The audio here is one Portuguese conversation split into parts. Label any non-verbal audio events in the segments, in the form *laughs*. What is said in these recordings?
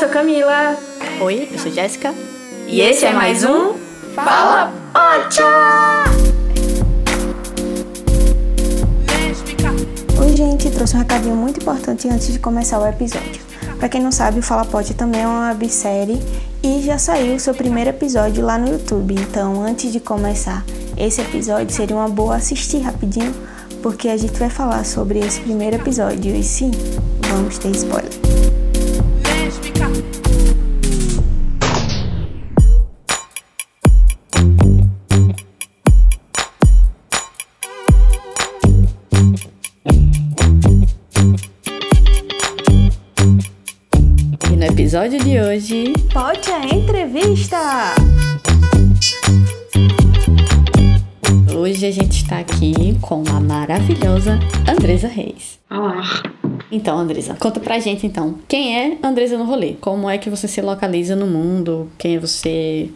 sou Camila. Oi, eu sou Jéssica. E esse é mais um Fala Pocha! Oi, gente, trouxe um recadinho muito importante antes de começar o episódio. Para quem não sabe, o Fala Pote também é uma websérie e já saiu o seu primeiro episódio lá no YouTube. Então, antes de começar esse episódio, seria uma boa assistir rapidinho, porque a gente vai falar sobre esse primeiro episódio e sim, vamos ter spoiler. Episódio de hoje, Pote a entrevista! hoje a gente está aqui com a maravilhosa Andresa Reis. Olá. Então, Andresa, conta pra gente então, quem é Andresa no rolê? Como é que você se localiza no mundo? Quem é você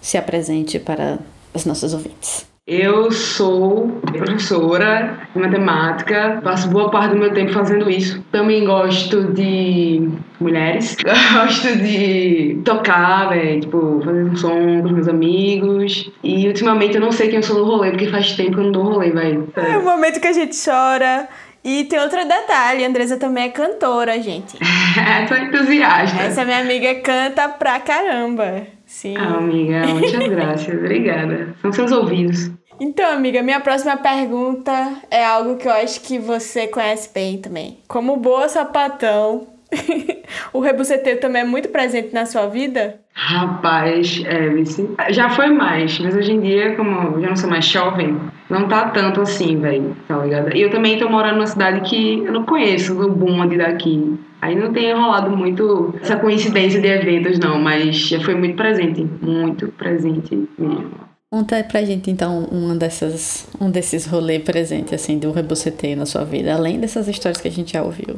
se apresente para as nossas ouvintes? Eu sou professora de matemática, passo boa parte do meu tempo fazendo isso. Também gosto de mulheres, *laughs* gosto de tocar, véio, tipo, fazer um som com os meus amigos. E ultimamente eu não sei quem eu sou no rolê, porque faz tempo que eu não dou rolê, velho. É o momento que a gente chora. E tem outro detalhe, a Andresa também é cantora, gente. *laughs* Tô entusiasta. Essa minha amiga canta pra caramba. Sim. Ah, amiga, muitas *laughs* graças. Obrigada. São seus ouvidos. Então, amiga, minha próxima pergunta é algo que eu acho que você conhece bem também. Como boa sapatão, *laughs* o rebuceteio também é muito presente na sua vida? Rapaz, é. Já foi mais, mas hoje em dia, como eu já não sou mais jovem, não tá tanto assim, velho, tá ligado? E eu também tô morando numa cidade que eu não conheço o bonde daqui. Aí não tem rolado muito essa coincidência de eventos, não, mas já foi muito presente, muito presente mesmo. Conta pra gente então uma dessas, um desses rolês presentes assim do rebuceteio na sua vida, além dessas histórias que a gente já ouviu.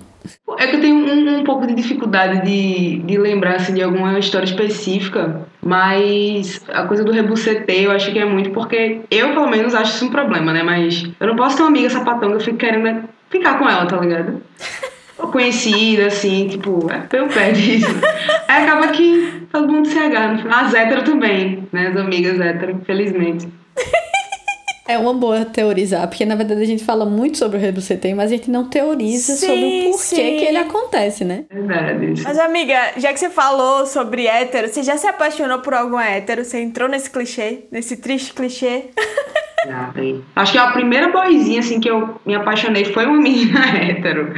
É que eu tenho um, um pouco de dificuldade de, de lembrar assim, de alguma história específica, mas a coisa do rebuceteio eu acho que é muito porque eu, pelo menos, acho isso um problema, né? Mas eu não posso ter uma amiga sapatão que eu fico querendo ficar com ela, tá ligado? *laughs* Conhecida, assim, tipo, é pelo pé disso. *laughs* Aí acaba que todo mundo se agarra. no final. As hétero também, né? As amigas hétero, infelizmente. *laughs* É uma boa teorizar, porque na verdade a gente fala muito sobre o rebuceteio, mas a gente não teoriza Sim, sobre o porquê sim. que ele acontece, né? Verdade. isso. Mas, amiga, já que você falou sobre hétero, você já se apaixonou por algum hétero? Você entrou nesse clichê? Nesse triste clichê? *laughs* Já. Acho que a primeira boizinha, assim, que eu me apaixonei foi uma menina hétero,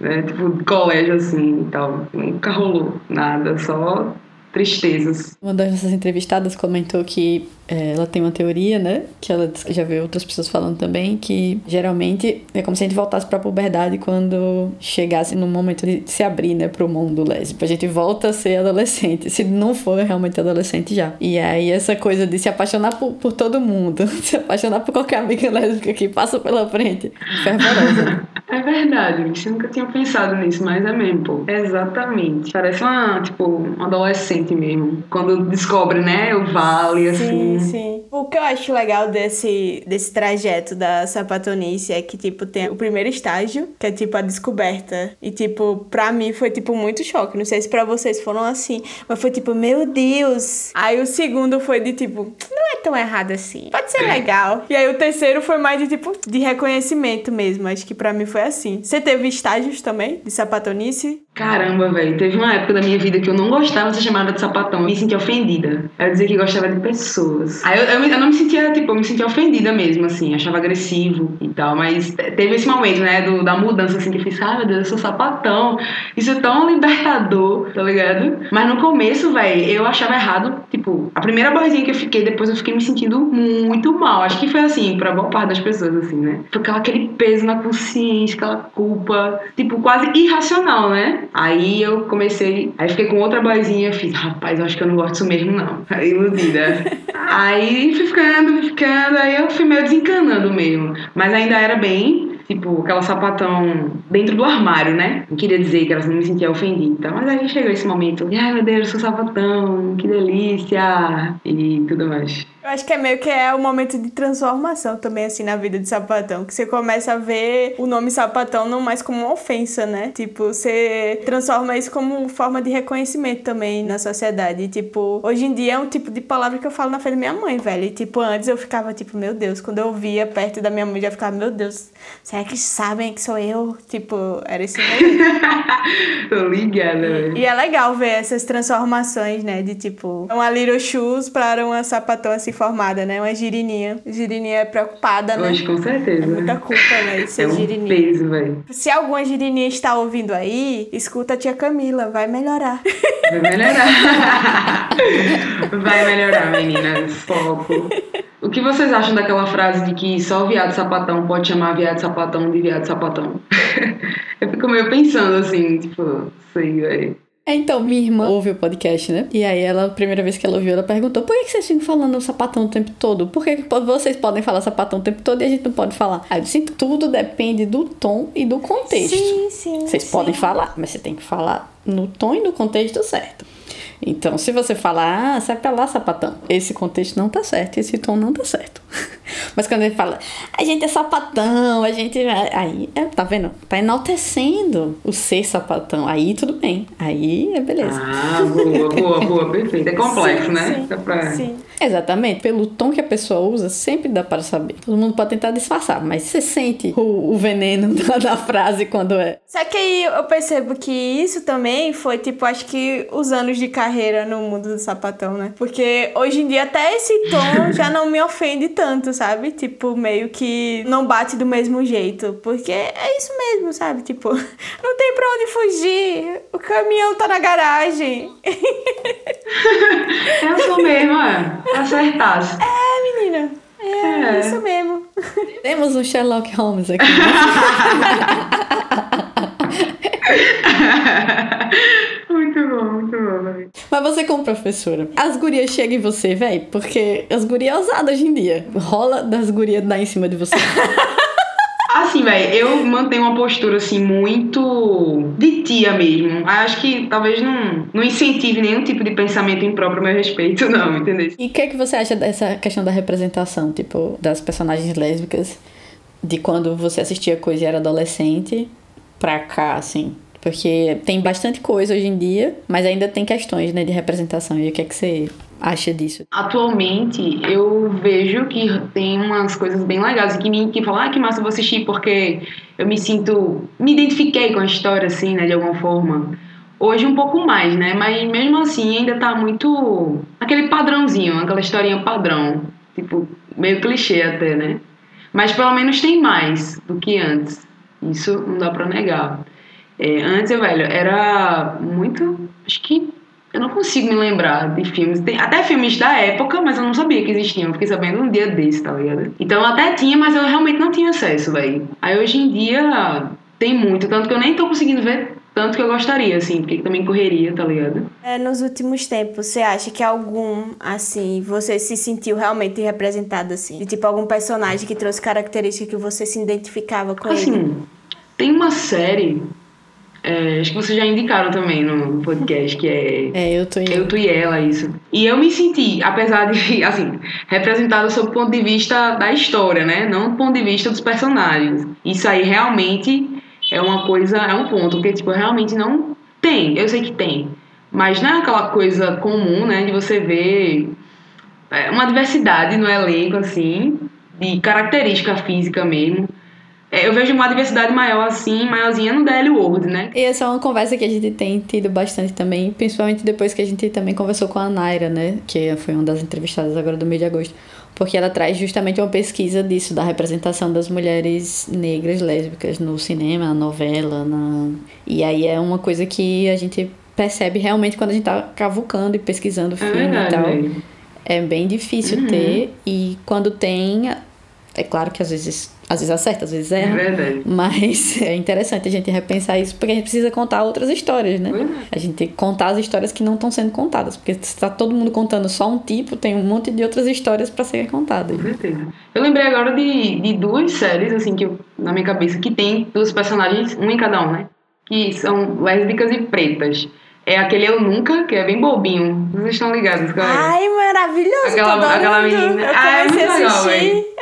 né? Tipo, colégio, assim, e tal. Nunca rolou nada, só tristezas. Uma das nossas entrevistadas comentou que é, ela tem uma teoria, né? Que ela já vê outras pessoas falando também, que geralmente é como se a gente voltasse pra puberdade quando chegasse no momento de se abrir, né, pro mundo lésbico. A gente volta a ser adolescente, se não for realmente adolescente já. E aí essa coisa de se apaixonar por, por todo mundo, *laughs* se apaixonar por qualquer amiga lésbica que passa pela frente, fervorosa. É verdade, você nunca tinha pensado nisso, mas é mesmo, pô. Exatamente. Parece uma, tipo, um adolescente mesmo. Quando descobre, né, o vale, assim. Sim, sim. O que eu acho legal desse, desse trajeto da sapatonice é que, tipo, tem o primeiro estágio, que é, tipo, a descoberta. E, tipo, pra mim foi, tipo, muito choque. Não sei se pra vocês foram assim, mas foi, tipo, meu Deus. Aí o segundo foi de, tipo, não é tão errado assim. Pode ser legal. E aí o terceiro foi mais de, tipo, de reconhecimento mesmo. Acho que pra mim foi assim. Você teve estágios também de sapatonice? Caramba, velho. Teve uma época da minha vida que eu não gostava de ser chamada de sapatão. Me sentia ofendida. Eu dizia que gostava de pessoas. Aí eu, eu, eu não me sentia, tipo, eu me sentia ofendida mesmo, assim. Achava agressivo e tal. Mas te- teve esse momento, né, do, da mudança, assim, que eu fiz, ai meu Deus, eu sou sapatão. Isso é tão libertador, tá ligado? Mas no começo, velho, eu achava errado. Tipo, a primeira boizinha que eu fiquei, depois eu fiquei me sentindo muito mal. Acho que foi assim, pra boa parte das pessoas, assim, né? Ficava aquele peso na consciência, aquela culpa, tipo, quase irracional, né? Aí eu comecei, aí fiquei com outra boizinha, fiz, rapaz, eu acho que eu não gosto disso mesmo, não. Aí, iludida. aí fui ficando, fui ficando, aí eu fui meio desencanando mesmo. Mas ainda era bem, tipo, aquela sapatão dentro do armário, né? Não queria dizer que elas não me sentia ofendida. e tal, Mas aí chegou esse momento, ai meu Deus, eu sou sapatão, que delícia, e tudo mais. Eu acho que é meio que é o momento de transformação também, assim, na vida de sapatão. Que você começa a ver o nome sapatão não mais como uma ofensa, né? Tipo, você transforma isso como forma de reconhecimento também na sociedade. Tipo, hoje em dia é um tipo de palavra que eu falo na frente da minha mãe, velho. E, tipo, antes eu ficava, tipo, meu Deus, quando eu via perto da minha mãe, eu já ficava, meu Deus, será que sabem que sou eu? Tipo, era esse momento. *laughs* Tô ligada, velho. E é legal ver essas transformações, né? De tipo, uma Little Shoes para uma sapatão assim formada, né? Uma girininha. Girininha é preocupada, né? Hoje, com certeza. É muita culpa, né? De ser É um girininha. peso, velho. Se alguma girininha está ouvindo aí, escuta a tia Camila, vai melhorar. Vai melhorar. *laughs* Vai melhorar, meninas. Foco. O que vocês acham daquela frase de que só viado sapatão pode chamar viado sapatão de viado sapatão? *laughs* Eu fico meio pensando assim, tipo, sei, velho. É, então, minha irmã ouve o podcast, né? E aí ela, a primeira vez que ela ouviu, ela perguntou: por que vocês ficam falando sapatão o tempo todo? Por que vocês podem falar sapatão o tempo todo e a gente não pode falar? Aí eu disse: tudo depende do tom e do contexto. Sim, sim. Vocês sim. podem falar, mas você tem que falar no tom e no contexto certo. Então, se você falar, ah, sai pra lá, sapatão. Esse contexto não tá certo, esse tom não tá certo. *laughs* Mas quando ele fala, a gente é sapatão, a gente. é-" Aí, é, tá vendo? Tá enaltecendo o ser sapatão. Aí tudo bem. Aí é beleza. Ah, boa, boa, boa, perfeito. É *laughs* complexo, Sim, né? sim, Dá pra... Sim. Exatamente, pelo tom que a pessoa usa, sempre dá para saber. Todo mundo pode tentar disfarçar, mas você sente o, o veneno *laughs* da, da frase quando é. Só que aí eu percebo que isso também foi, tipo, acho que os anos de carreira no mundo do sapatão, né? Porque hoje em dia até esse tom *laughs* já não me ofende tanto, sabe? Tipo, meio que não bate do mesmo jeito. Porque é isso mesmo, sabe? Tipo, *laughs* não tem pra onde fugir. O caminhão tá na garagem. Eu sou mesmo, é. Acertasse. É, menina. É, É. isso mesmo. *laughs* Temos um Sherlock Holmes aqui. *laughs* muito bom, muito bom, velho. mas você, como professora, as gurias chegam em você, véi, porque as gurias é ousadas hoje em dia. Rola das gurias dar em cima de você. *laughs* Assim, velho, eu mantenho uma postura, assim, muito de tia mesmo. Acho que talvez não, não incentive nenhum tipo de pensamento impróprio a meu respeito, *laughs* não, entendeu? E o que, é que você acha dessa questão da representação, tipo, das personagens lésbicas, de quando você assistia coisa e era adolescente, pra cá, assim? Porque tem bastante coisa hoje em dia, mas ainda tem questões, né, de representação. E o que é que você acha disso? Atualmente, eu vejo que tem umas coisas bem legais que me que falam, ah, que massa eu vou assistir porque eu me sinto, me identifiquei com a história, assim, né, de alguma forma. Hoje um pouco mais, né, mas mesmo assim ainda tá muito aquele padrãozinho, aquela historinha padrão, tipo, meio clichê até, né. Mas pelo menos tem mais do que antes, isso não dá pra negar. É, antes, velho, era muito, acho que eu não consigo me lembrar de filmes. Tem até filmes da época, mas eu não sabia que existiam. Eu fiquei sabendo um dia desse, tá ligado? Então até tinha, mas eu realmente não tinha acesso, velho. Aí hoje em dia tem muito, tanto que eu nem tô conseguindo ver tanto que eu gostaria, assim, porque também correria, tá ligado? É, nos últimos tempos, você acha que algum, assim, você se sentiu realmente representado, assim? De, tipo, algum personagem que trouxe características que você se identificava com ele? Assim, tem uma série, é, acho que vocês já indicaram também no podcast, que é É, eu tô Eu, tu e ela, isso. E eu me senti, apesar de, *laughs* assim, representada sob o ponto de vista da história, né? Não do ponto de vista dos personagens. Isso aí realmente é uma coisa, é um ponto, porque, tipo, realmente não tem. Eu sei que tem. Mas não é aquela coisa comum, né? De você ver é, uma diversidade no elenco, assim, de característica física mesmo. É, eu vejo uma diversidade maior, assim, maiorzinha no DL World, né? E essa é uma conversa que a gente tem tido bastante também, principalmente depois que a gente também conversou com a Naira, né? Que foi uma das entrevistadas agora do mês de agosto. Porque ela traz justamente uma pesquisa disso, da representação das mulheres negras lésbicas no cinema, na novela, na... E aí é uma coisa que a gente percebe realmente quando a gente tá cavucando e pesquisando É filme e verdade, tal. É bem difícil Uhum. ter, e quando tem, é claro que às vezes, às vezes acerta, às vezes É erra. verdade. Mas *laughs* é interessante a gente repensar isso, porque a gente precisa contar outras histórias, né? Verdade. A gente tem que contar as histórias que não estão sendo contadas. Porque se tá todo mundo contando só um tipo, tem um monte de outras histórias para serem contadas. Com certeza. Eu lembrei agora de, de duas séries, assim, que eu- na minha cabeça, que tem duas personagens, um em cada um, né? Que são lésbicas e pretas. É aquele Eu Nunca, que é bem bobinho. Vocês estão ligados, galera? Ai, maravilhoso. Aquela- aquela menina. Eu Ah, é muito legal,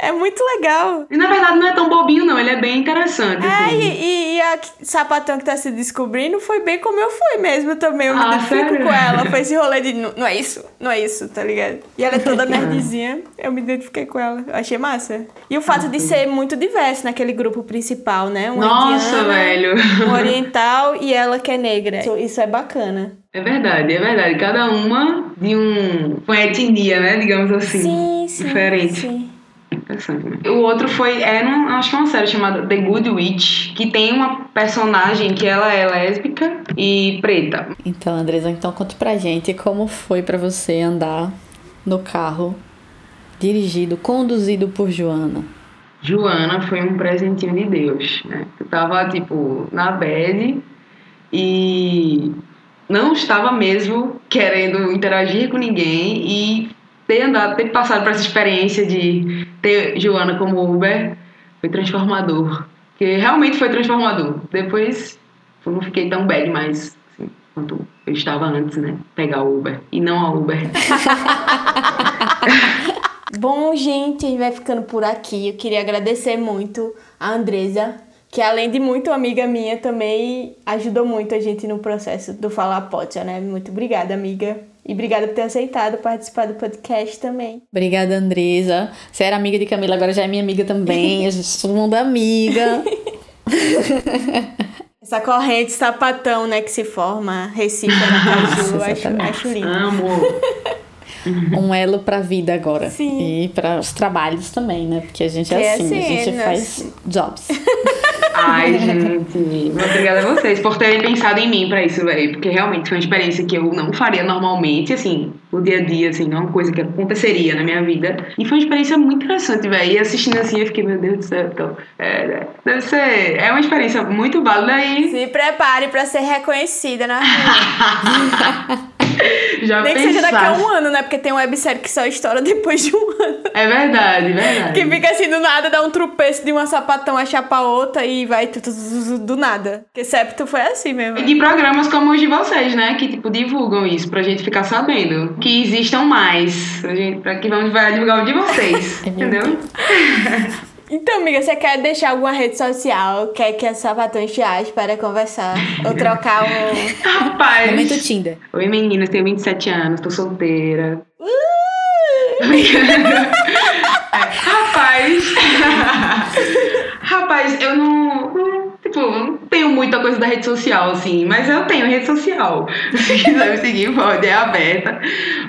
é muito legal. E na verdade não é tão bobinho, não. Ele é bem interessante. É, assim. e, e- a sapatão que tá se descobrindo foi bem como eu fui mesmo também. Eu me Ah, identifico sério? com ela. *laughs* Foi esse rolê de não, não é isso, não é isso, tá ligado? E ela é toda nerdzinha. Eu me identifiquei com ela. Eu achei massa. E o fato de ser muito diverso naquele grupo principal, né? Uma Nossa, indiana, velho. Um *laughs* oriental e ela que é negra. Isso, isso é bacana. É verdade, é verdade. Cada uma de um. com etnia, né? Digamos assim. Sim, sim. Diferente. Sim. Né? O outro foi. É, num- acho que é uma série chamada The Good Witch, que tem uma personagem que ela é lésbica e preta. Então, Andresa, então conta pra gente como foi pra você andar no carro dirigido, conduzido por Joana. Joana foi um presentinho de Deus, né? Eu tava, tipo, na bed e não estava mesmo querendo interagir com ninguém e ter andado, ter passado por essa experiência de ter Joana como Uber foi transformador. Porque realmente foi transformador. Depois eu não fiquei tão bad mais assim, quanto eu estava antes, né? Pegar o Uber e não a Uber. *laughs* Bom, gente, a gente vai ficando por aqui. Eu queria agradecer muito a Andresa, que além de muito amiga minha, também ajudou muito a gente no processo do Falar Potia, né? Muito obrigada, amiga. E obrigada por ter aceitado participar do podcast também. Obrigada, Andresa. Você era amiga de Camila, agora já é minha amiga também. A gente todo mundo é amiga. *laughs* Essa corrente sapatão, né, que se forma, Recife, Aracaju, *laughs* acho, acho lindo. Amo! *laughs* Um elo pra vida agora. Sim. E para os trabalhos também, né? Porque a gente é é assim, a assim, gente né? faz jobs. Ai, *laughs* gente. Obrigada a vocês por terem pensado em mim pra isso, velho. Porque realmente foi uma experiência que eu não faria normalmente, assim, no dia a dia, assim, não é uma coisa que aconteceria na minha vida. E foi uma experiência muito interessante, velho. E assistindo assim, eu fiquei, meu Deus do céu, então, é, deve ser. É uma experiência muito válida e Se prepare pra ser reconhecida na rua. *laughs* *laughs* já Nem que seja daqui a um ano, né? Porque tem uma websérie que só estoura *laughs* depois de um ano. É verdade, verdade. Que fica assim do nada, dá um tropeço de uma sapatão a chapa outra e vai do nada. Porque Septo foi assim mesmo. E de programas como os de vocês, né? Que, tipo, divulgam isso pra gente ficar sabendo. Que existam mais. A gente, pra que vamos divulgar o de vocês. *laughs* É entendeu? Então, amiga, você quer deixar alguma rede social? Quer que a sapatão te ache para conversar? Ou trocar um. *laughs* Rapaz. Momento Tinder. Oi, meninas, tenho 27 anos, tô solteira. *laughs* Rapaz. *laughs* Rapaz, eu não, Tipo, muita coisa da rede social, assim, mas eu tenho rede social. *laughs* Se quiser me seguir, pode, é aberta.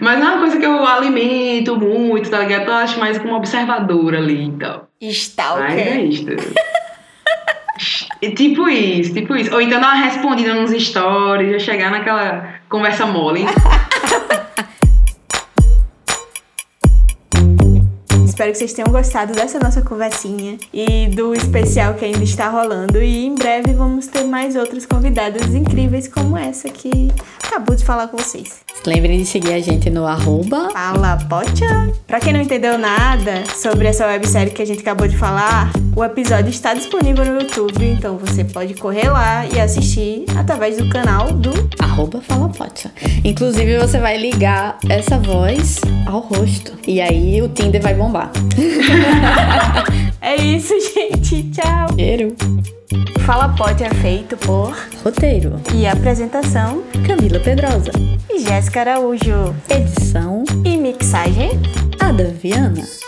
Mas não é uma coisa que eu alimento muito, tá ligado? Eu acho mais como observadora ali e tal. Mas é Stalker. *laughs* E tipo isso, tipo isso. Ou então dar uma respondida nos stories, já chegar naquela conversa mole. *laughs* Espero que vocês tenham gostado dessa nossa conversinha e do especial que ainda está rolando. E em breve vamos ter mais outras convidadas incríveis como essa que acabou de falar com vocês. Lembrem de seguir a gente no arroba Fala, pocha! Pra quem não entendeu nada sobre essa websérie que a gente acabou de falar, o episódio está disponível no YouTube, então você pode correr lá e assistir através do canal do arroba falapotia. Inclusive, você vai ligar essa voz ao rosto. E aí o Tinder vai bombar. *laughs* É isso, gente. Tchau. Cheiro. Fala Pote é feito por Roteiro. e apresentação Camila Pedrosa. Jéssica Araújo Edição. e mixagem Ada Viana.